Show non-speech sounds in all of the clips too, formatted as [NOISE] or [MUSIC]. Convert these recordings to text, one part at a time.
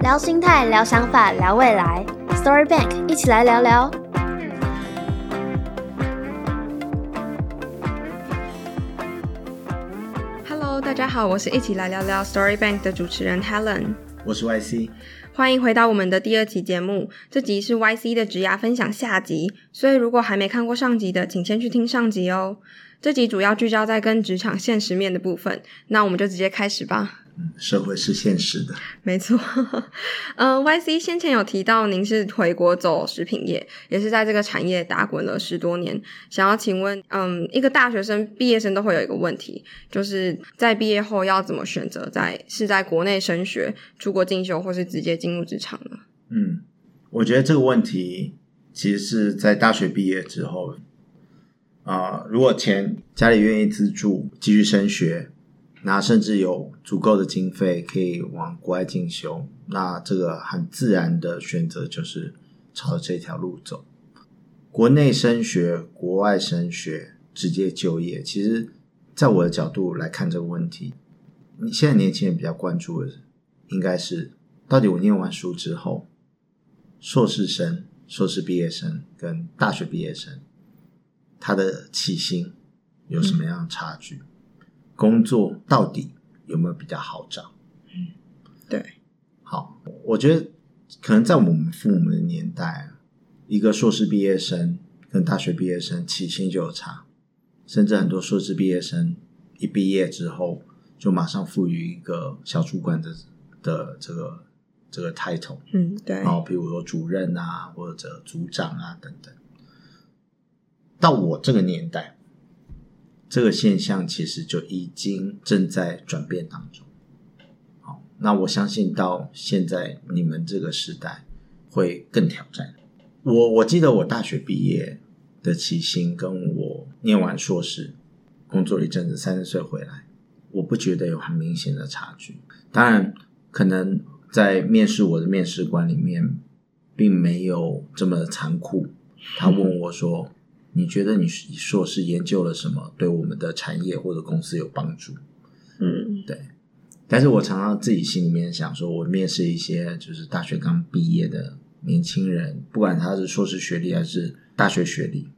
聊心态，聊想法，聊未来。Story Bank，一起来聊聊。Hello，大家好，我是一起来聊聊 Story Bank 的主持人 Helen，我是 YC，欢迎回到我们的第二期节目。这集是 YC 的职涯分享下集，所以如果还没看过上集的，请先去听上集哦。这集主要聚焦在跟职场现实面的部分，那我们就直接开始吧。社会是现实的，没错。[LAUGHS] 嗯，YC 先前有提到您是回国走食品业，也是在这个产业打滚了十多年。想要请问，嗯，一个大学生毕业生都会有一个问题，就是在毕业后要怎么选择，在是在国内升学、出国进修，或是直接进入职场呢？嗯，我觉得这个问题其实是在大学毕业之后，啊，如果钱家里愿意资助继续升学。那甚至有足够的经费可以往国外进修，那这个很自然的选择就是朝着这条路走。国内升学、国外升学、直接就业，其实在我的角度来看这个问题，你现在年轻人比较关注的，应该是到底我念完书之后，硕士生、硕士毕业生跟大学毕业生，他的起薪有什么样的差距？工作到底有没有比较好找？嗯，对。好，我觉得可能在我们父母的年代，一个硕士毕业生跟大学毕业生起薪就有差，甚至很多硕士毕业生一毕业之后就马上赋予一个小主管的的这个这个 title。嗯，对。然后比如说主任啊，或者组长啊等等。到我这个年代。这个现象其实就已经正在转变当中。好，那我相信到现在你们这个时代会更挑战。我我记得我大学毕业的起薪，跟我念完硕士工作一阵子，三十岁回来，我不觉得有很明显的差距。当然，可能在面试我的面试官里面，并没有这么残酷。他问我说。你觉得你硕士研究了什么，对我们的产业或者公司有帮助？嗯，对。但是我常常自己心里面想说，我面试一些就是大学刚毕业的年轻人，不管他是硕士学历还是大学学历，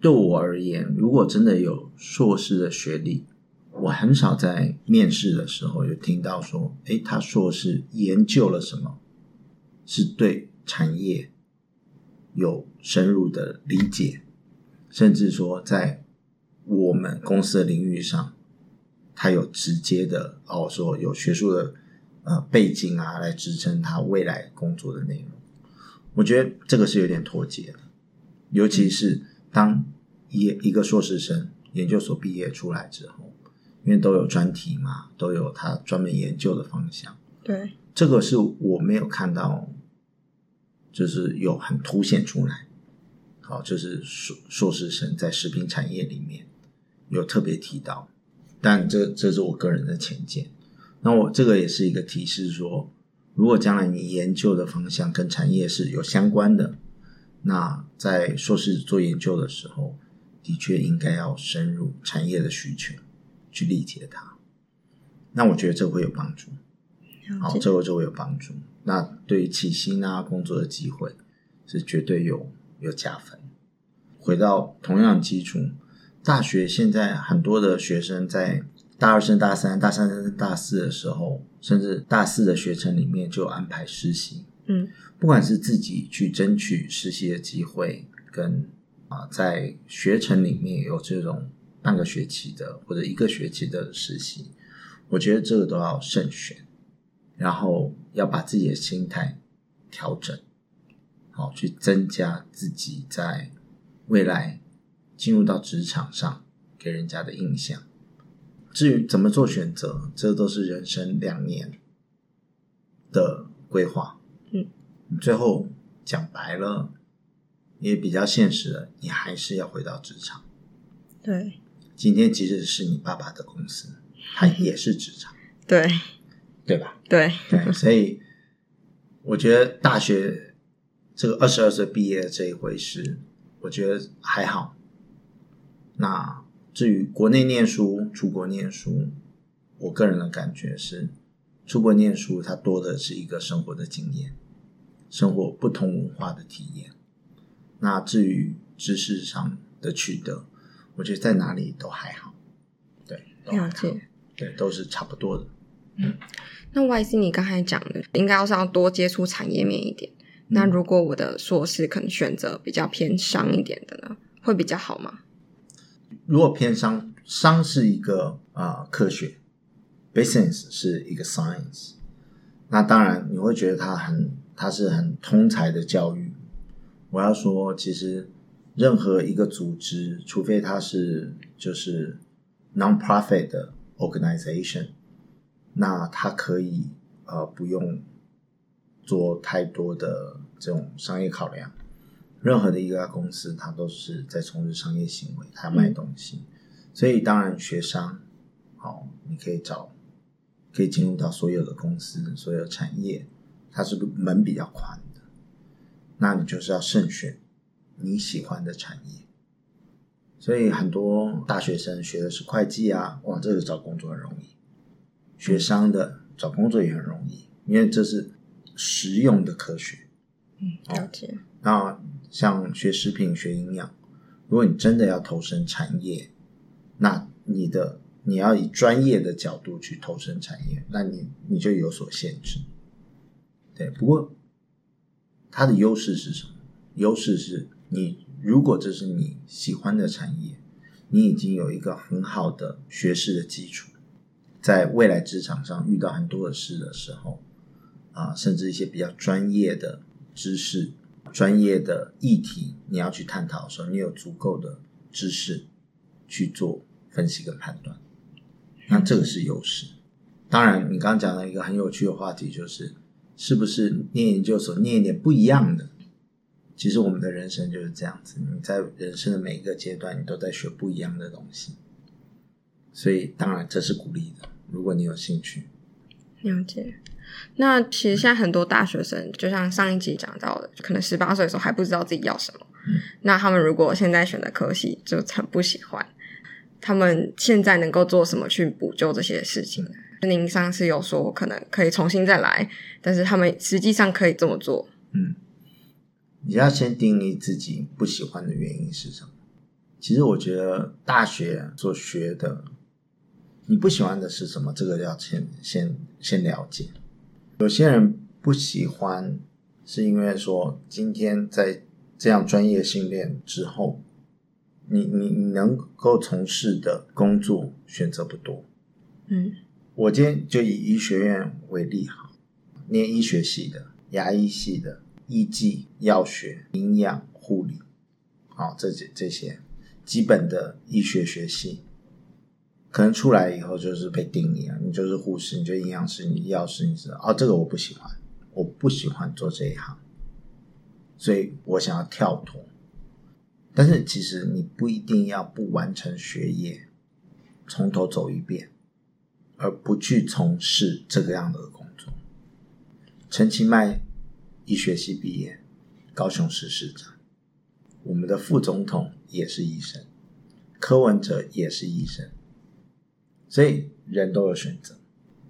对我而言，如果真的有硕士的学历，我很少在面试的时候有听到说，诶，他硕士研究了什么，是对产业有深入的理解。甚至说，在我们公司的领域上，他有直接的哦，说有学术的呃背景啊，来支撑他未来工作的内容。我觉得这个是有点脱节的，尤其是当一一个硕士生研究所毕业出来之后，因为都有专题嘛，都有他专门研究的方向。对，这个是我没有看到，就是有很凸显出来。好，就是硕硕士生在食品产业里面有特别提到，但这这是我个人的浅见。那我这个也是一个提示，说如果将来你研究的方向跟产业是有相关的，那在硕士做研究的时候，的确应该要深入产业的需求去理解它。那我觉得这会有帮助。好，这个就会有帮助。那对于起薪啊，工作的机会是绝对有有加分。回到同样基础，大学现在很多的学生在大二升大三、大三升大四的时候，甚至大四的学程里面就安排实习。嗯，不管是自己去争取实习的机会，跟啊在学程里面有这种半个学期的或者一个学期的实习，我觉得这个都要慎选，然后要把自己的心态调整，好去增加自己在。未来进入到职场上给人家的印象，至于怎么做选择，这都是人生两年的规划。嗯，最后讲白了，也比较现实了，你还是要回到职场。对，今天即使是你爸爸的公司，它也是职场。对，对吧？对对，所以我觉得大学这个二十二岁毕业这一回事。我觉得还好。那至于国内念书、出国念书，我个人的感觉是，出国念书，它多的是一个生活的经验，生活不同文化的体验。那至于知识上的取得，我觉得在哪里都还好，对，了解。对，都是差不多的。嗯那 Y C 你刚才讲的，应该要是要多接触产业面一点。那如果我的硕士可能选择比较偏商一点的呢，会比较好吗？如果偏商，商是一个啊、呃科学，business 是一个 science，那当然你会觉得它很，它是很通才的教育。我要说，其实任何一个组织，除非它是就是 non-profit 的 organization，那它可以呃不用做太多的这种商业考量。任何的一家公司，它都是在从事商业行为，它卖东西，所以当然学商，好、你可以找，可以进入到所有的公司、所有产业，它是门比较宽的，那你就是要慎选你喜欢的产业。所以很多大学生学的是会计啊，哇，这个找工作很容易；学商的找工作也很容易，因为这是实用的科学。嗯，了解。那像学食品、学营养，如果你真的要投身产业，那你的你要以专业的角度去投身产业，那你你就有所限制。对，不过它的优势是什么？优势是你如果这是你喜欢的产业，你已经有一个很好的学识的基础，在未来职场上遇到很多的事的时候，啊，甚至一些比较专业的知识、专业的议题，你要去探讨的时候，你有足够的知识去做分析跟判断，那这个是优势。当然，你刚刚讲了一个很有趣的话题，就是是不是念研究所念一点不一样的？其实我们的人生就是这样子，你在人生的每一个阶段，你都在学不一样的东西，所以当然这是鼓励的。如果你有兴趣，了解。那其实现在很多大学生，就像上一集讲到的，可能十八岁的时候还不知道自己要什么。嗯那他们如果现在选的科系就很不喜欢，他们现在能够做什么去补救这些事情呢？您上次有说可能可以重新再来，但是他们实际上可以这么做。嗯，你要先定义自己不喜欢的原因是什么。其实我觉得大学所学的，你不喜欢的是什么？这个要先先先了解。有些人不喜欢，是因为说今天在这样专业训练之后，你你你能够从事的工作选择不多。嗯我今天就以医学院为例哈，念医学系的、牙医系的、医技、药学、营养、护理，好，这些这些基本的医学学系，可能出来以后就是被定义啊，你就是护士，你就营养师，你药师，你知道哦，这个我不喜欢，我不喜欢做这一行，所以我想要跳脱。但是其实你不一定要不完成学业，从头走一遍。而不去从事这个样的工作。陈其迈医学系毕业，高雄市市长，我们的副总统也是医生，柯文哲也是医生，所以人都有选择。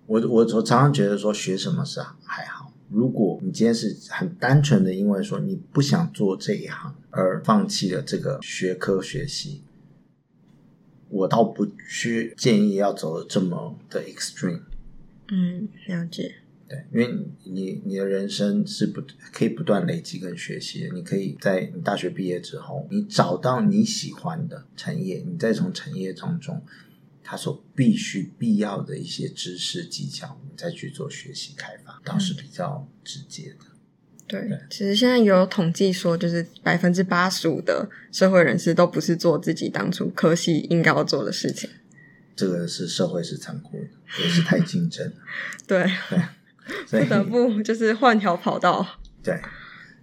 我我我常常觉得说学什么是还好，如果你今天是很单纯的因为说你不想做这一行而放弃了这个学科学习，我倒不去建议要走的这么的 extreme，嗯，了解。对，因为你你的人生是不可以不断累积跟学习的。你可以在你大学毕业之后，你找到你喜欢的产业，你再从产业当中它所必须必要的一些知识技巧，我们再去做学习开发，倒是比较直接的。对对，其实现在有统计说，就是百分之八十五的社会人士都不是做自己当初科系应该要做的事情。这个是社会是残酷的，也是太竞争了。[LAUGHS] 对，对不得不就是换条跑道。对，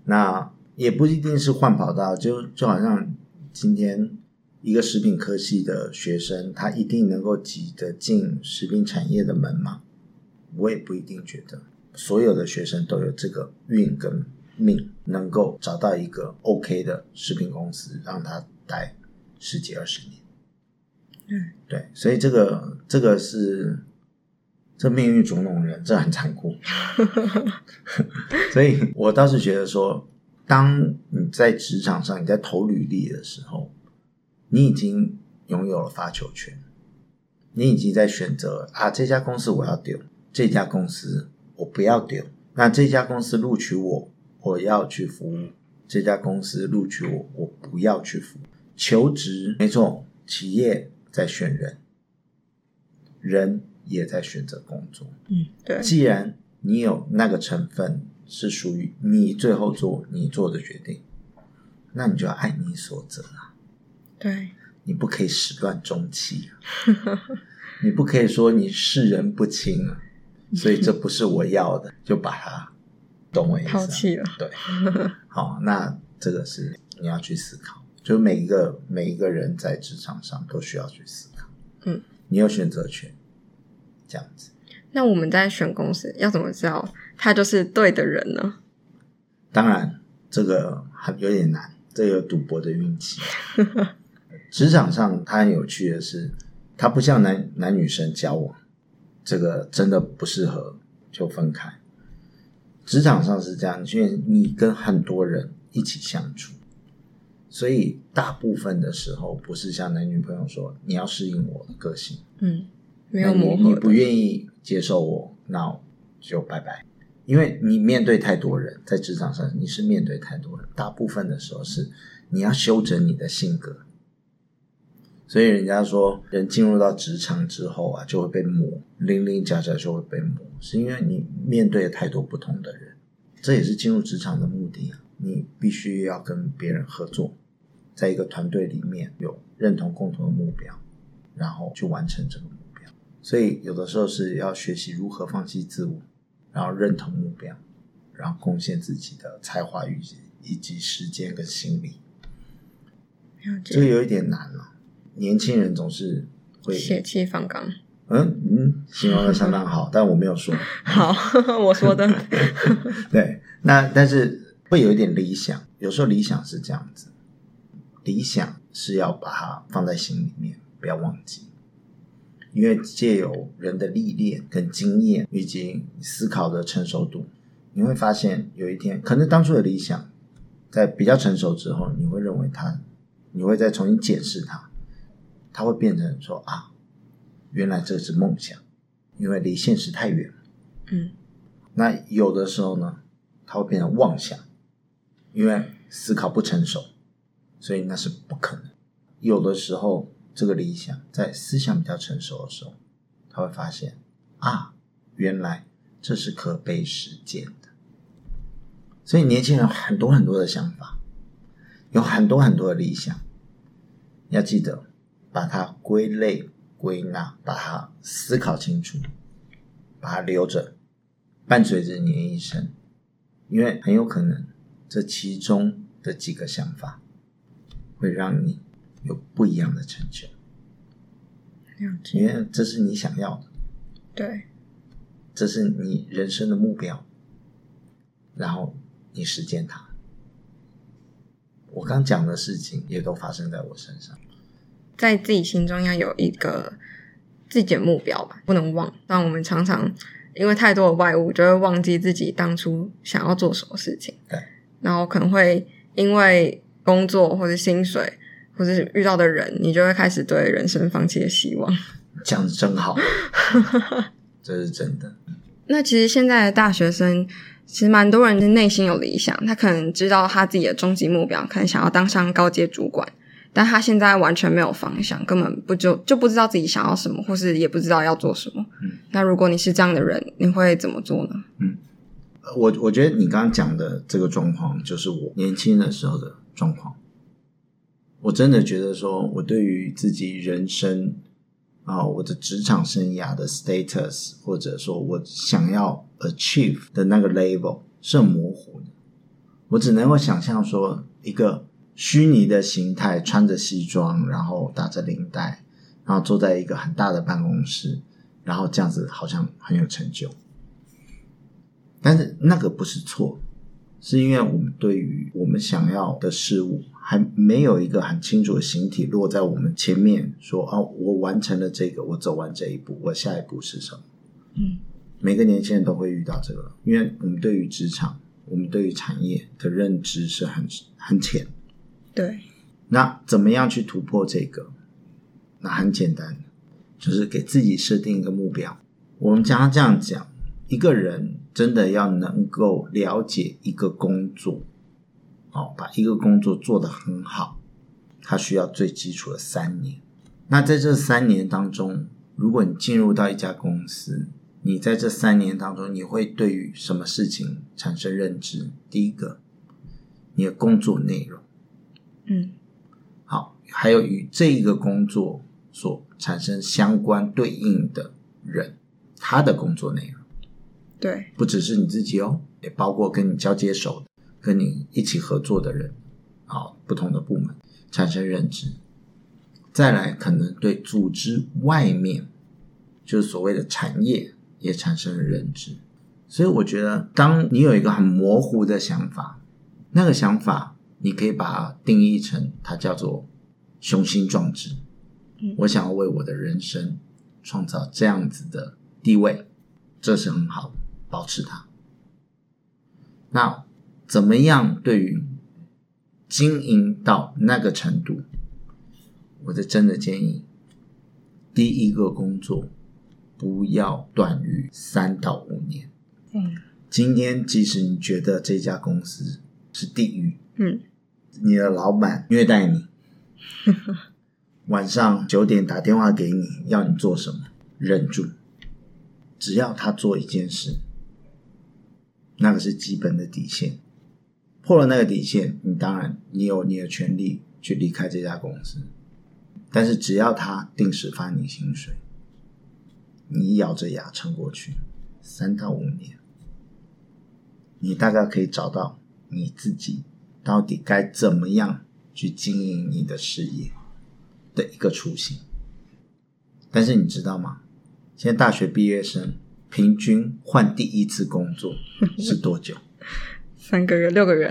那也不一定是换跑道，就就好像今天一个食品科系的学生，他一定能够挤得进食品产业的门吗？我也不一定觉得，所有的学生都有这个运跟命，能够找到一个 OK 的食品公司，让他待十几二十年。嗯，对，所以这个这个是这命运捉弄人，这很残酷。[LAUGHS] 所以我倒是觉得说，当你在职场上你在投履历的时候，你已经拥有了发球权，你已经在选择啊，这家公司我要丢，这家公司我不要丢。那这家公司录取我，我要去服务；这家公司录取我，我不要去服务。求职没错，企业在选人，人也在选择工作。嗯，对。既然你有那个成分是属于你最后做你做的决定，那你就要爱你所择啊。对，你不可以始乱终弃啊，[LAUGHS] 你不可以说你视人不清啊。所以这不是我要的，[LAUGHS] 就把它懂我意思？抛弃了。对，[LAUGHS] 好，那这个是你要去思考，就每一个每一个人在职场上都需要去思考。嗯，你有选择权，这样子。那我们在选公司要怎么知道他就是对的人呢？当然，这个很有点难，这有赌博的运气。职场上它很有趣的是，它不像男男女生交往。这个真的不适合就分开。职场上是这样，因为你跟很多人一起相处，所以大部分的时候不是像男女朋友说你要适应我的个性，嗯，没有磨合，你不愿意接受我，那就拜拜。因为你面对太多人，在职场上你是面对太多人，大部分的时候是你要修整你的性格。所以人家说，人进入到职场之后啊，就会被磨，零零角角就会被磨，是因为你面对太多不同的人，这也是进入职场的目的啊。你必须要跟别人合作，在一个团队里面有认同共同的目标，然后去完成这个目标。所以有的时候是要学习如何放弃自我，然后认同目标，然后贡献自己的才华与以及时间跟心力。这个有一点难了。年轻人总是会血气方刚。嗯嗯，形容的相当好，[LAUGHS] 但我没有说。好，[LAUGHS] 我说的。[LAUGHS] 对，那但是会有一点理想，有时候理想是这样子，理想是要把它放在心里面，不要忘记，因为借由人的历练跟经验以及思考的成熟度，你会发现有一天，可能当初的理想在比较成熟之后，你会认为它，你会再重新检视它。它会变成说啊，原来这是梦想，因为离现实太远了。嗯，那有的时候呢，他会变成妄想，因为思考不成熟，所以那是不可能。有的时候，这个理想在思想比较成熟的时候，他会发现啊，原来这是可被实践的。所以年轻人很多很多的想法，有很多很多的理想，要记得。把它归类归纳，把它思考清楚，把它留着，伴随着你的一生，因为很有可能这其中的几个想法会让你有不一样的成就。因为这是你想要的，对，这是你人生的目标，然后你实践它。我刚讲的事情也都发生在我身上。在自己心中要有一个自己的目标吧，不能忘。但我们常常因为太多的外物，就会忘记自己当初想要做什么事情。对，然后可能会因为工作或者薪水，或者是遇到的人，你就会开始对人生放弃了希望。讲的真好，[LAUGHS] 这是真的。那其实现在的大学生，其实蛮多人内心有理想，他可能知道他自己的终极目标，可能想要当上高阶主管。但他现在完全没有方向，根本不就就不知道自己想要什么，或是也不知道要做什么。嗯，那如果你是这样的人，你会怎么做呢？嗯，我我觉得你刚刚讲的这个状况，就是我年轻的时候的状况。我真的觉得说，我对于自己人生啊，我的职场生涯的 status，或者说我想要 achieve 的那个 level 是很模糊的。我只能够想象说一个。虚拟的形态，穿着西装，然后打着领带，然后坐在一个很大的办公室，然后这样子好像很有成就。但是那个不是错，是因为我们对于我们想要的事物还没有一个很清楚的形体落在我们前面，说哦，我完成了这个，我走完这一步，我下一步是什么？嗯，每个年轻人都会遇到这个，因为我们对于职场，我们对于产业的认知是很很浅。对，那怎么样去突破这个？那很简单，就是给自己设定一个目标。我们将这样讲，一个人真的要能够了解一个工作，哦，把一个工作做得很好，他需要最基础的三年。那在这三年当中，如果你进入到一家公司，你在这三年当中，你会对于什么事情产生认知？第一个，你的工作内容，嗯，好，还有与这一个工作所产生相关对应的人，他的工作内容，对，不只是你自己哦，也包括跟你交接手、跟你一起合作的人，好，不同的部门产生认知。再来，可能对组织外面，就是所谓的产业，也产生了认知。所以，我觉得，当你有一个很模糊的想法，那个想法，你可以把它定义成，它叫做雄心壮志。嗯我想要为我的人生创造这样子的地位，这是很好的，保持它。那怎么样对于经营到那个程度？我的真的建议，第一个工作不要短于三到五年。嗯今天即使你觉得这家公司是地狱，嗯，你的老板虐待你，[LAUGHS] 晚上九点打电话给你，要你做什么，忍住。只要他做一件事，那个是基本的底线。破了那个底线，你当然你有你的权利去离开这家公司。但是只要他定时发你薪水，你咬着牙撑过去，三到五年，你大概可以找到你自己到底该怎么样去经营你的事业的一个雏形。但是你知道吗？现在大学毕业生平均换第一次工作 [LAUGHS] 是多久？三个月、六个月、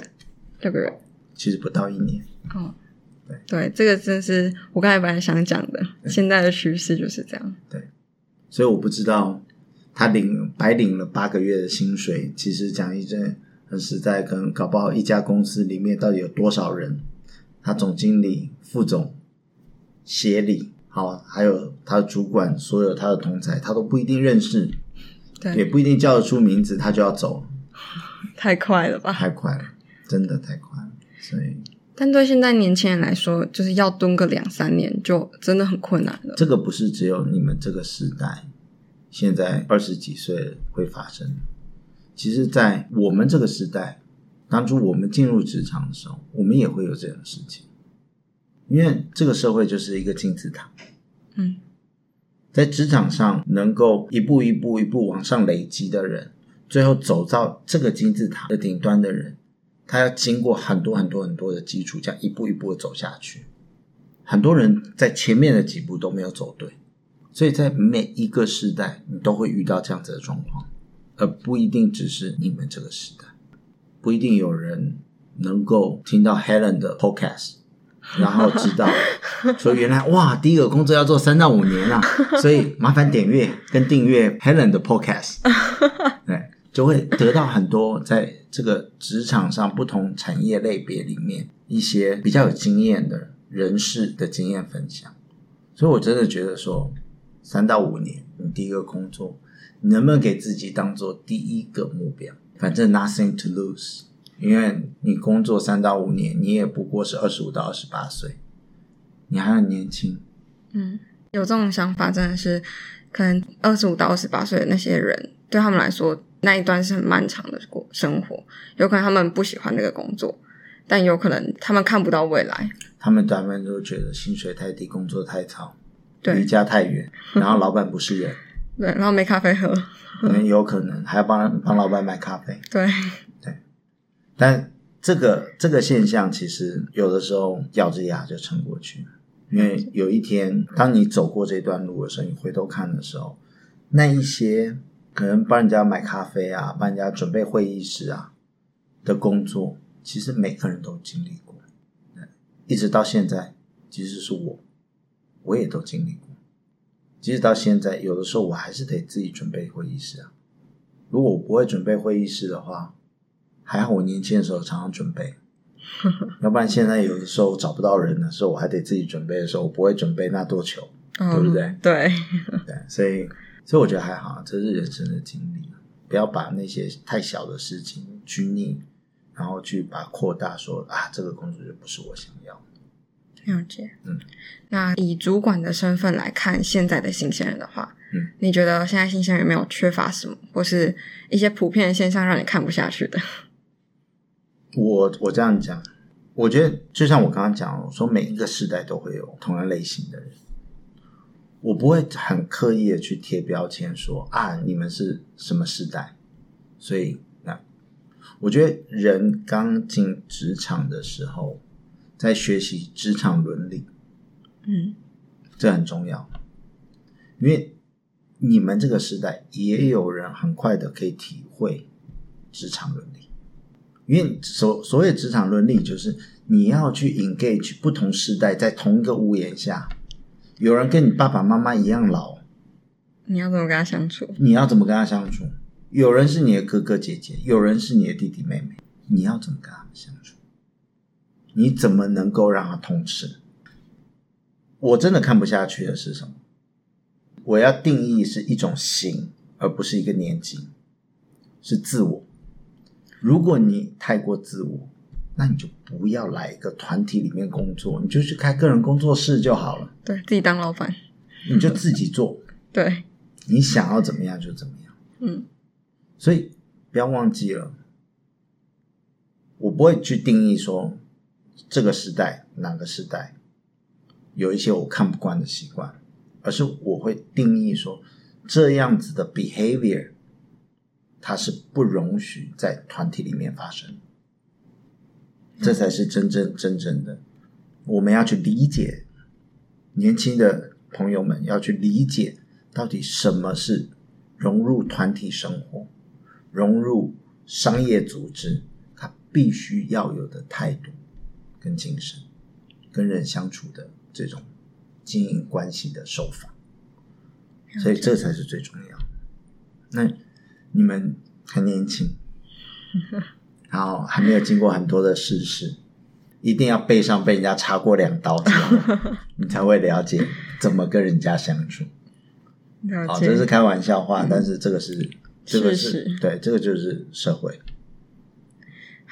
六个月。其实不到一年。哦，对对，这个真是我刚才本来想讲的，现在的趋势就是这样。对所以我不知道他领白领了八个月的薪水，其实讲一句很实在，可能搞不好一家公司里面到底有多少人，他总经理、副总、协理，好，还有他的主管，所有他的同才，他都不一定认识，也，不一定叫得出名字，他就要走，[LAUGHS] 太快了吧？太快了，真的太快了，所以但对现在年轻人来说，就是要蹲个两三年，就真的很困难了。这个不是只有你们这个时代，现在二十几岁会发生。其实，在我们这个时代，当初我们进入职场的时候，我们也会有这样的事情，因为这个社会就是一个金字塔。嗯，在职场上能够一步一步一步往上累积的人，最后走到这个金字塔的顶端的人，他要经过很多很多很多的基础，这样一步一步的走下去。很多人在前面的几步都没有走对，所以在每一个时代，你都会遇到这样子的状况，而不一定只是你们这个时代，不一定有人能够听到 Helen 的 Podcast，[LAUGHS] 然后知道说原来哇，第一个工作要做三到五年啊，所以麻烦点阅跟订阅 Helen 的 Podcast，[LAUGHS] 对，就会得到很多在这个职场上不同产业类别里面一些比较有经验的人士的经验分享。所以我真的觉得说，三到五年你第一个工作，你能不能给自己当做第一个目标？反正 nothing to lose。因为你工作三到五年，你也不过是二十五到二十八岁，你还很年轻。嗯，有这种想法真的是，可能二十五到二十八岁的那些人，对他们来说那一段是很漫长的过生活，有可能他们不喜欢那个工作，但有可能他们看不到未来。他们短们都觉得薪水太低，工作太吵，离家太远，[LAUGHS] 然后老板不是人，对，然后没咖啡喝。可能有可能还要帮帮老板买咖啡。对对，但这个这个现象其实有的时候咬着牙就撑过去了，因为有一天当你走过这段路的时候，你回头看的时候，那一些可能帮人家买咖啡啊，帮人家准备会议室啊的工作，其实每个人都经历过，一直到现在，即使是我，我也都经历过。即使到现在，有的时候我还是得自己准备会议室啊。如果我不会准备会议室的话，还好我年轻的时候常常准备，[LAUGHS] 要不然现在有的时候找不到人的时候，我还得自己准备的时候，我不会准备那多球，对不对？嗯对，对，所以所以我觉得还好，这是人生的经历，不要把那些太小的事情拘泥，然后去把扩大说啊，这个工作就不是我想要的。了解。嗯，那以主管的身份来看现在的新鲜人的话，嗯，你觉得现在新鲜人有没有缺乏什么，或是一些普遍的现象让你看不下去的？我我这样讲，我觉得就像我刚刚讲，我说每一个时代都会有同样类型的人，我不会很刻意的去贴标签说啊，你们是什么时代，所以那我觉得人刚进职场的时候，在学习职场伦理，嗯，这很重要，因为你们这个时代也有人很快的可以体会职场伦理，因为所所谓职场伦理就是你要去 engage 不同时代在同一个屋檐下，有人跟你爸爸妈妈一样老，你要怎么跟他相处？你要怎么跟他相处？有人是你的哥哥姐姐，有人是你的弟弟妹妹，你要怎么跟他们相处？你怎么能够让他通吃？我真的看不下去的是什么？我要定义是一种型，而不是一个年纪，是自我。如果你太过自我，那你就不要来一个团体里面工作，你就去开个人工作室就好了，对自己当老板，你就自己做，对，你想要怎么样就怎么样。嗯所以不要忘记了，我不会去定义说这个时代哪个时代有一些我看不惯的习惯，而是我会定义说这样子的 behavior 它是不容许在团体里面发生，这才是真正真正的我们要去理解年轻的朋友们要去理解到底什么是融入团体生活。融入商业组织，它必须要有的态度跟精神，跟人相处的这种经营关系的手法，所以这才是最重要。那你们还年轻，[LAUGHS] 然后还没有经过很多的世事，一定要背上被人家插过两刀之后，[LAUGHS] 你才会了解怎么跟人家相处。好，这是开玩笑话，但是这个是这个事是实对，这个就是社会。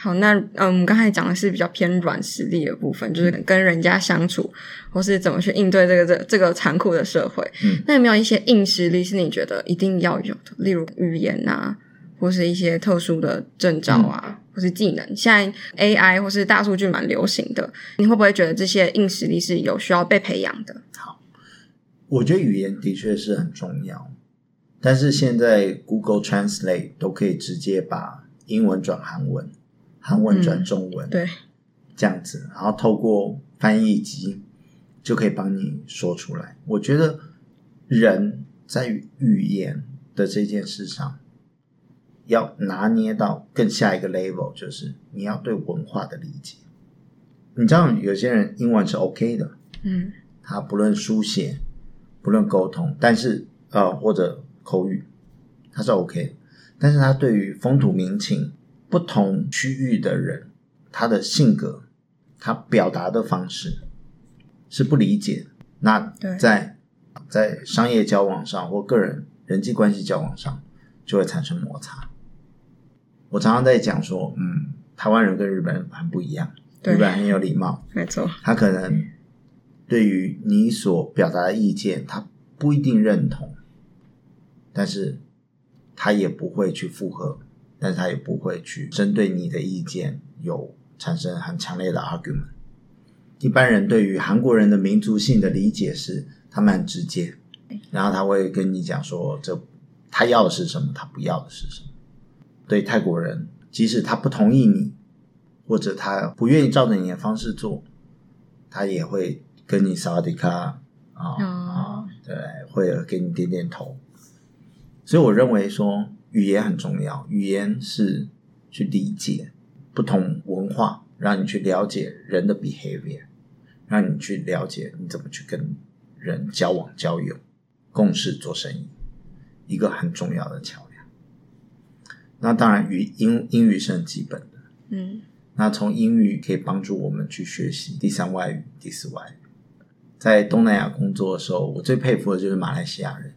好，那嗯，我们刚才讲的是比较偏软实力的部分，就是跟人家相处，或是怎么去应对这个这这个残酷的社会。嗯那有没有一些硬实力是你觉得一定要有的？例如语言啊，或是一些特殊的证照啊，或是技能。现在 AI 或是大数据蛮流行的，你会不会觉得这些硬实力是有需要被培养的？好我觉得语言的确是很重要，但是现在 Google Translate 都可以直接把英文转韩文，韩文转中文，对，这样子，然后透过翻译机就可以帮你说出来。我觉得人在语言的这件事上，要拿捏到更下一个 level，就是你要对文化的理解。你知道有些人英文是 OK 的，嗯他不论书写，不论沟通，但是呃或者口语，他是 OK 的。但是他对于风土民情、不同区域的人，他的性格、他表达的方式是不理解。那对在在商业交往上或个人人际关系交往上，就会产生摩擦。我常常在讲说，嗯，台湾人跟日本人很不一样，日本人很有礼貌，没错，他可能对于你所表达的意见，他不一定认同，但是他也不会去附和，但是他也不会去针对你的意见有产生很强烈的 argument。一般人对于韩国人的民族性的理解是，他们很直接，然后他会跟你讲说，这他要的是什么，他不要的是什么。对泰国人，即使他不同意你，或者他不愿意照着你的方式做，他也会跟你萨瓦迪卡啊哦啊，对，会给你点点头。所以我认为说语言很重要，语言是去理解不同文化，让你去了解人的 behavior，让你去了解你怎么去跟人交往交友。共事做生意，一个很重要的桥梁。那当然语英英语是很基本的，嗯那从英语可以帮助我们去学习第三外语、第四外语。在东南亚工作的时候，我最佩服的就是马来西亚人。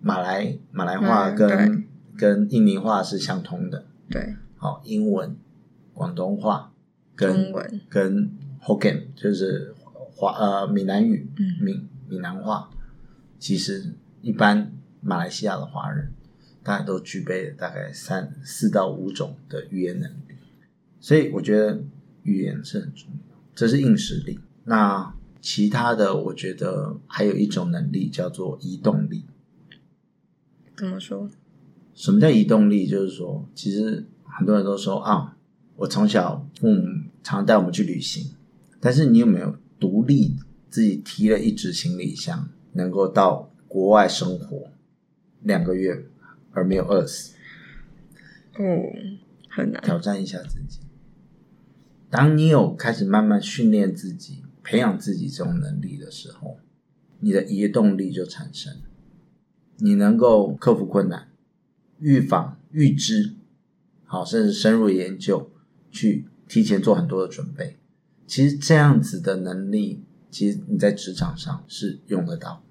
马来马来话嗯跟、跟印尼话是相通的，对，好，英文、广东话跟跟 Hokkien 就是华呃闽南语，嗯闽闽南话，其实一般马来西亚的华人，大家都具备大概三四到五种的语言能力，所以我觉得语言是很重要，这是硬实力。那其他的，我觉得还有一种能力叫做移动力。怎么说？什么叫移动力？就是说，其实很多人都说啊，我从小父母常带我们去旅行，但是你有没有独立自己提了一只行李箱，能够到国外生活两个月而没有饿死？哦，很难。挑战一下自己。当你有开始慢慢训练自己、培养自己这种能力的时候，你的移动力就产生，你能够克服困难、预防、预知，好，甚至深入研究，去提前做很多的准备。其实这样子的能力，其实你在职场上是用得到。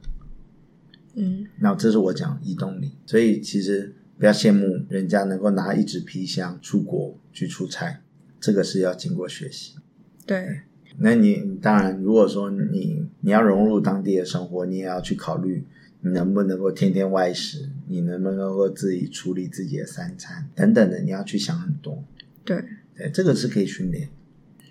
嗯那这是我讲移动力，所以其实不要羡慕人家能够拿一纸皮箱出国去出差，这个是要经过学习。对，那你当然，如果说你你要融入当地的生活，你也要去考虑你能不能够天天外食，你能不能够自己处理自己的三餐等等的，你要去想很多。对，对，这个是可以训练。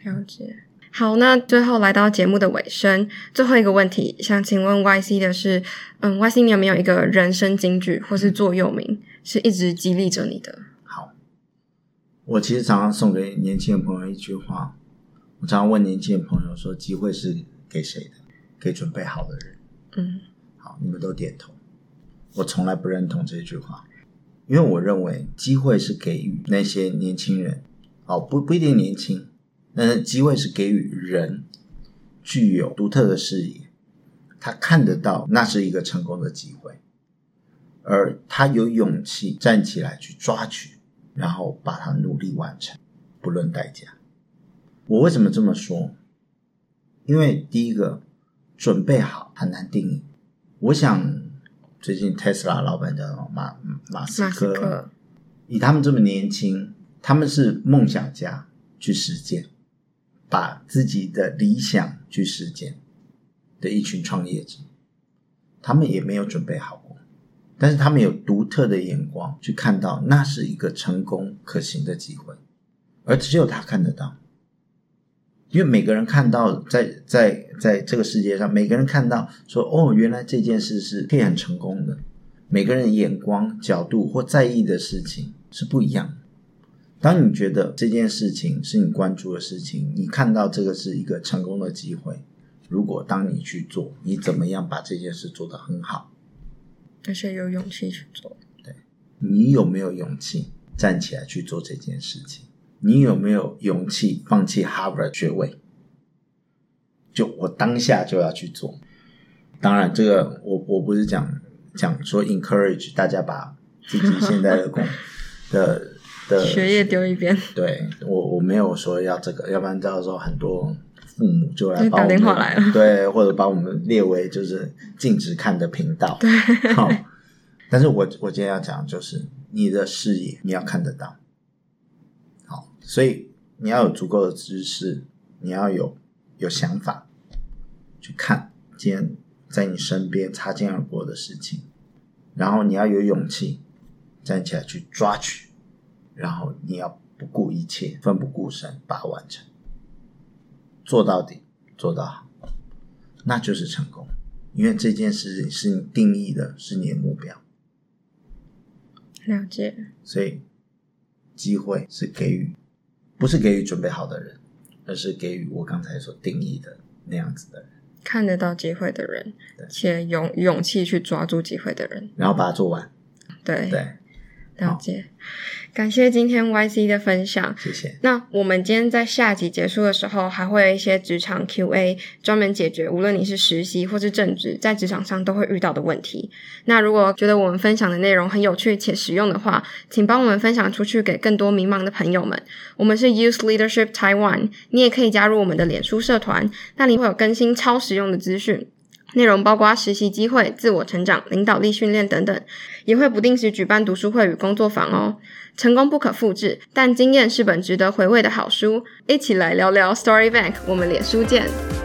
了解。好，那最后来到节目的尾声，最后一个问题，想请问 YC 的是，嗯，YC 你有没有一个人生金句或是座右铭，是一直激励着你的？好，我其实常常送给年轻的朋友一句话，我常常问年轻的朋友说：机会是给谁的？给准备好的人。嗯你们都点头。我从来不认同这句话，因为我认为机会是给予那些年轻人，哦，不不一定年轻，但是机会是给予人具有独特的视野，他看得到那是一个成功的机会，而他有勇气站起来去抓取，然后把它努力完成，不论代价。我为什么这么说？因为第一个，准备好很难定义。我想，最近 Tesla 老板叫马马斯克以他们这么年轻，他们是梦想家去实践，把自己的理想去实践的一群创业者，他们也没有准备好过，但是他们有独特的眼光去看到那是一个成功可行的机会，而只有他看得到。因为每个人看到在在在这个世界上，每个人看到说哦，原来这件事是可以很成功的。每个人眼光、角度或在意的事情是不一样的。当你觉得这件事情是你关注的事情，你看到这个是一个成功的机会，如果当你去做，你怎么样把这件事做得很好？而且有勇气去做。对你有没有勇气站起来去做这件事情？你有没有勇气放弃 Harvard 学位？就我当下就要去做。当然，这个我我不是讲讲说 encourage 大家把自己现在的工 [LAUGHS] 的的学业丢一边，[LAUGHS] 对我我没有说要这个，要不然到时候很多父母就来把我们电话来了 [LAUGHS] 对，或者把我们列为就是禁止看的频道。对，好，但是我我今天要讲就是你的视野你要看得到，好，所以你要有足够的知识，你要有有想法去看今天在你身边擦肩而过的事情，然后你要有勇气站起来去抓取，然后你要不顾一切、奋不顾身把它完成，做到底，做到好，那就是成功。因为这件事情是你定义的，是你的目标，了解。所以机会是给予，不是给予准备好的人，而是给予我刚才所定义的那样子的人，看得到机会的人，且勇勇气去抓住机会的人，然后把它做完。对，对，了解。感谢今天 YC 的分享，谢谢。那我们今天在下集结束的时候，还会有一些职场 Q&A，专门解决无论你是实习或是正职，在职场上都会遇到的问题。那如果觉得我们分享的内容很有趣且实用的话，请帮我们分享出去给更多迷茫的朋友们。我们是 Youth Leadership Taiwan，你也可以加入我们的脸书社团，那里会有更新超实用的资讯。内容包括实习机会、自我成长、领导力训练等等，也会不定时举办读书会与工作坊哦。成功不可复制，但经验是本值得回味的好书。一起来聊聊 Story Bank，我们脸书见。